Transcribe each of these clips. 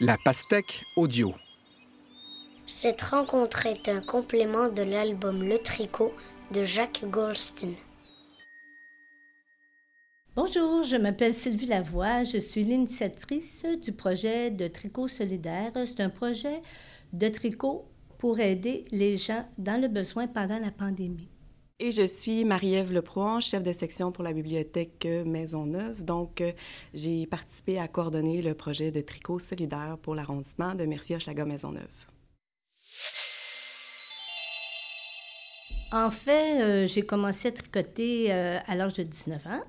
La pastèque audio. Cette rencontre est un complément de l'album Le Tricot de Jacques Goldstein. Bonjour, je m'appelle Sylvie Lavoie. Je suis l'initiatrice du projet de tricot solidaire. C'est un projet de tricot pour aider les gens dans le besoin pendant la pandémie. Et je suis Marie-Ève Leproin, chef de section pour la bibliothèque Maisonneuve. Donc, euh, j'ai participé à coordonner le projet de tricot solidaire pour l'arrondissement de Mercier-Hochelaga-Maisonneuve. En fait, euh, j'ai commencé à tricoter euh, à l'âge de 19 ans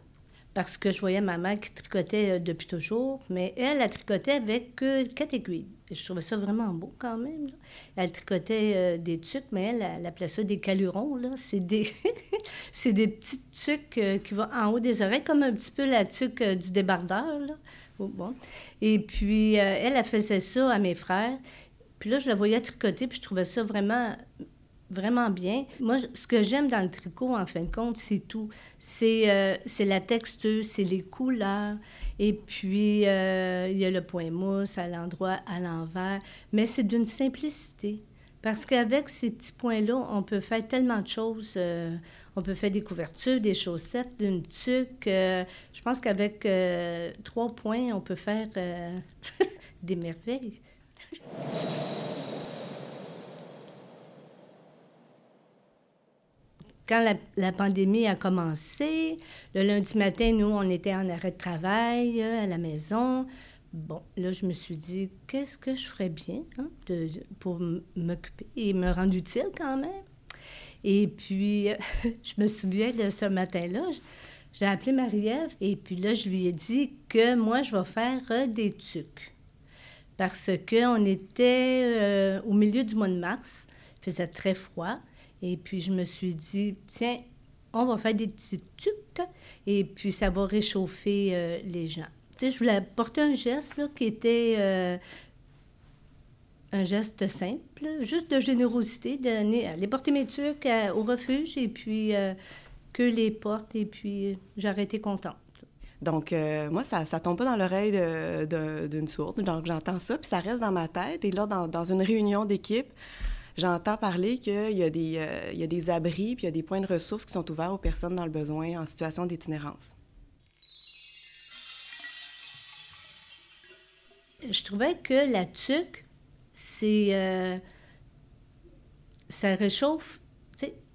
parce que je voyais ma mère qui tricotait euh, depuis toujours, mais elle, elle tricotait avec quatre aiguilles. Je trouvais ça vraiment beau quand même. Elle tricotait euh, des tucs, mais elle, elle appelait ça des calurons. C'est des... c'est des petits tucs euh, qui vont en haut des oreilles, comme un petit peu la tuque du débardeur. Là. Oh, bon. Et puis, elle, elle faisait ça à mes frères. Puis là, je la voyais tricoter, puis je trouvais ça vraiment vraiment bien. Moi, ce que j'aime dans le tricot, en fin de compte, c'est tout. C'est euh, la texture, c'est les couleurs. Et puis, euh, il y a le point mousse à l'endroit, à l'envers. Mais c'est d'une simplicité. Parce qu'avec ces petits points-là, on peut faire tellement de choses. Euh, on peut faire des couvertures, des chaussettes, une tuque. je pense qu'avec trois points, on peut faire des merveilles. Quand la, pandémie a commencé, le lundi matin, nous, on était en arrêt de travail euh, à la maison. Bon, là, je me suis dit, qu'est-ce que je ferais bien hein, pour m'occuper et me rendre utile quand même? Et puis, je me souviens de ce matin-là, j'ai appelé Marie-Ève et puis là, je lui ai dit que moi, je vais faire euh, des tucs. Parce qu'on était euh, au milieu du mois de mars, il faisait très froid. Et puis, je me suis dit, tiens, on va faire des petits trucs et puis ça va réchauffer euh, les gens. Tu sais, je voulais porter un geste là, qui était euh, un geste simple, juste de générosité, d'aller porter mes trucs au refuge et puis euh, que les portes et puis j'aurais contente. Donc, moi, ça tombe pas dans l'oreille d'une sourde. Donc, j'entends ça, puis ça reste dans ma tête. Et là, dans, dans une réunion d'équipe, j'entends parler qu'il y, a des, euh, y a des abris puis il y a des points de ressources qui sont ouverts aux personnes dans le besoin en situation d'itinérance. Je trouvais que la tuque, c'est. Euh, ça réchauffe.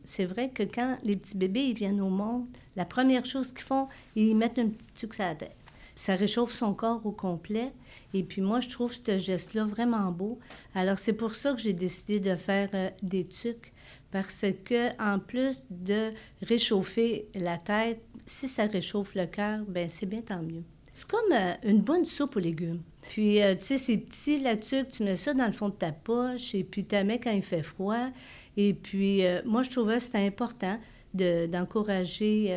C'est vrai que quand les petits bébés viennent au monde, la première chose qu'ils font, ils mettent un petit tuque sur la tête ça réchauffe son corps au complet. Et puis moi, je trouve ce geste-là vraiment beau. Alors c'est pour ça que j'ai décidé de faire euh, des tucs, parce que en plus de réchauffer la tête, si ça réchauffe le cœur, ben c'est bien tant mieux. C'est comme euh, une bonne soupe aux légumes. Puis, euh, tu sais, c'est petit, la tuque, tu mets ça dans le fond de ta poche, et puis tu mets quand il fait froid. Et puis, moi, je trouvais que c'était important d'encourager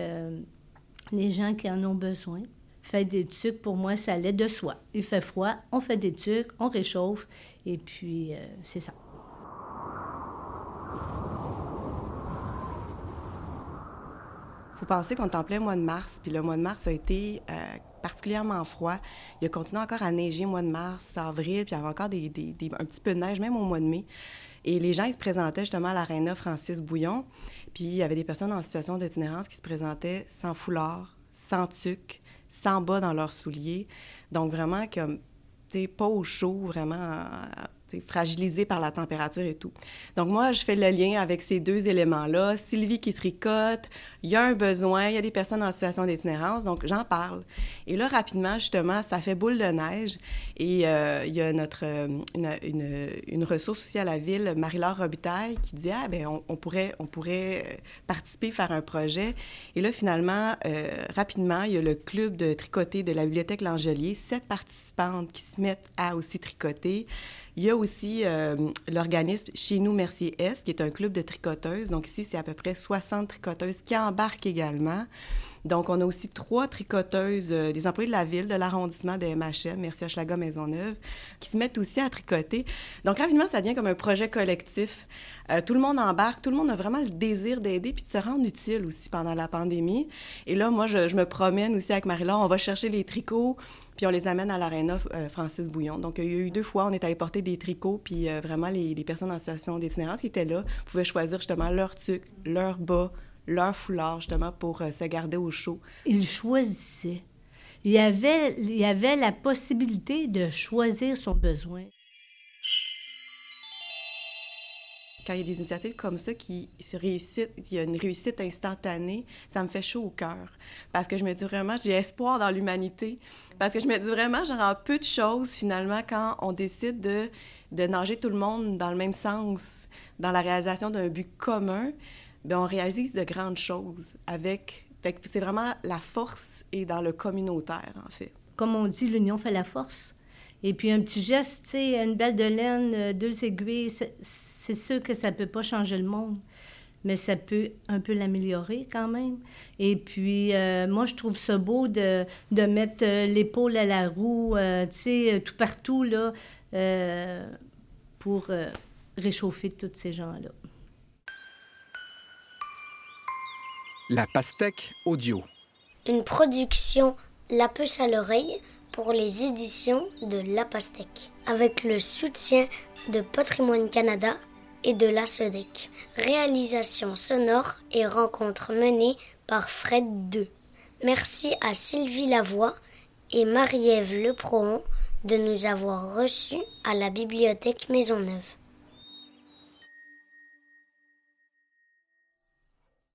les gens qui en ont besoin. Faire des tucs, pour moi, ça allait de soi. Il fait froid, on fait des tucs, on réchauffe, et puis euh, c'est ça. faut penser qu'on est en plein mois de mars, puis le mois de mars a été euh, particulièrement froid. Il a continué encore à neiger au mois de mars, avril, puis il y avait encore des, un petit peu de neige, même au mois de mai. Et les gens, ils se présentaient justement à l'aréna Francis Bouillon, puis il y avait des personnes en situation d'itinérance qui se présentaient sans foulard, sans tuc, sans bas dans leurs souliers. Donc, vraiment, comme, tu sais, pas au chaud, vraiment fragilisé par la température et tout. Donc moi, je fais le lien avec ces deux éléments-là. Sylvie qui tricote, il y a un besoin, il y a des personnes en situation d'itinérance, donc j'en parle. Et là, rapidement, justement, ça fait boule de neige. Et euh, il y a notre, euh, une, une, ressource aussi à la ville, Marie-Laure Robitaille, qui dit, ah, ben on, pourrait, on pourrait euh, participer, faire un projet. Et là, finalement, rapidement, il y a le club de tricoter de la bibliothèque L'Angelier, sept participantes qui se mettent à aussi tricoter. Il y a aussi euh, l'organisme Chez nous Mercier Est, qui est un club de tricoteuses. Donc ici, c'est à peu près 60 tricoteuses qui embarquent également. Donc, on a aussi trois tricoteuses, euh, des employés de la ville, de l'arrondissement de MHM, Merci Hochelaga Maisonneuve, qui se mettent aussi à tricoter. Donc, rapidement, ça devient comme un projet collectif. Euh, tout le monde embarque, tout le monde a vraiment le désir d'aider puis de se rendre utile aussi pendant la pandémie. Et là, moi, je, me promène aussi avec Marie-Laure, on va chercher les tricots, puis on les amène à l'aréna euh, Francis Bouillon. Donc, il y a eu deux fois, on est allé porter des tricots, puis vraiment, les, les, personnes en situation d'itinérance qui étaient là pouvaient choisir justement leur tuc, leur bas, leur foulard, justement, pour se garder au chaud. Ils choisissaient. Il y, avait, il y avait la possibilité de choisir son besoin. quand il y a des initiatives comme ça qui se réussissent, il y a une réussite instantanée, ça me fait chaud au cœur. Parce que je me dis vraiment, j'ai espoir dans l'humanité. Parce que je me dis vraiment, genre, peu de choses, finalement, quand on décide de, de nager tout le monde dans le même sens, dans la réalisation d'un but commun, bien, on réalise de grandes choses avec... c'est vraiment la force et dans le communautaire, en fait. Comme on dit, l'union fait la force. Et puis un petit geste, tu sais, une balle de laine, euh, deux aiguilles, c'est sûr que ça ne peut pas changer le monde, mais ça peut un peu l'améliorer quand même. Et puis, euh, moi, je trouve ça beau de, de mettre euh, l'épaule à la roue, tu sais, tout partout, là, pour réchauffer tous ces gens-là. La pastèque audio. Une production La puce à l'oreille pour les éditions de La Pastèque, avec le soutien de Patrimoine Canada et de la SEDEC. Réalisation sonore et rencontre menée par Fred II. Merci à Sylvie Lavoie et Marie-Ève Leprohon de nous avoir reçus à la bibliothèque Maisonneuve.